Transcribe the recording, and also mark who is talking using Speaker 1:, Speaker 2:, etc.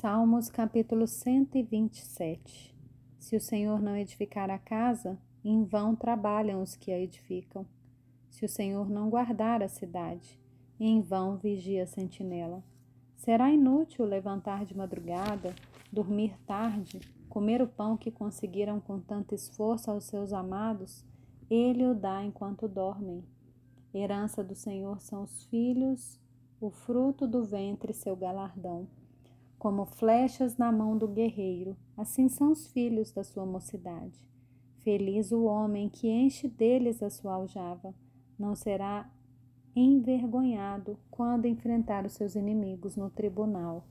Speaker 1: Salmos capítulo 127 Se o Senhor não edificar a casa, em vão trabalham os que a edificam. Se o Senhor não guardar a cidade, em vão vigia a sentinela. Será inútil levantar de madrugada, dormir tarde, comer o pão que conseguiram com tanto esforço aos seus amados, ele o dá enquanto dormem. Herança do Senhor são os filhos, o fruto do ventre seu galardão. Como flechas na mão do guerreiro, assim são os filhos da sua mocidade. Feliz o homem que enche deles a sua aljava, não será envergonhado quando enfrentar os seus inimigos no tribunal.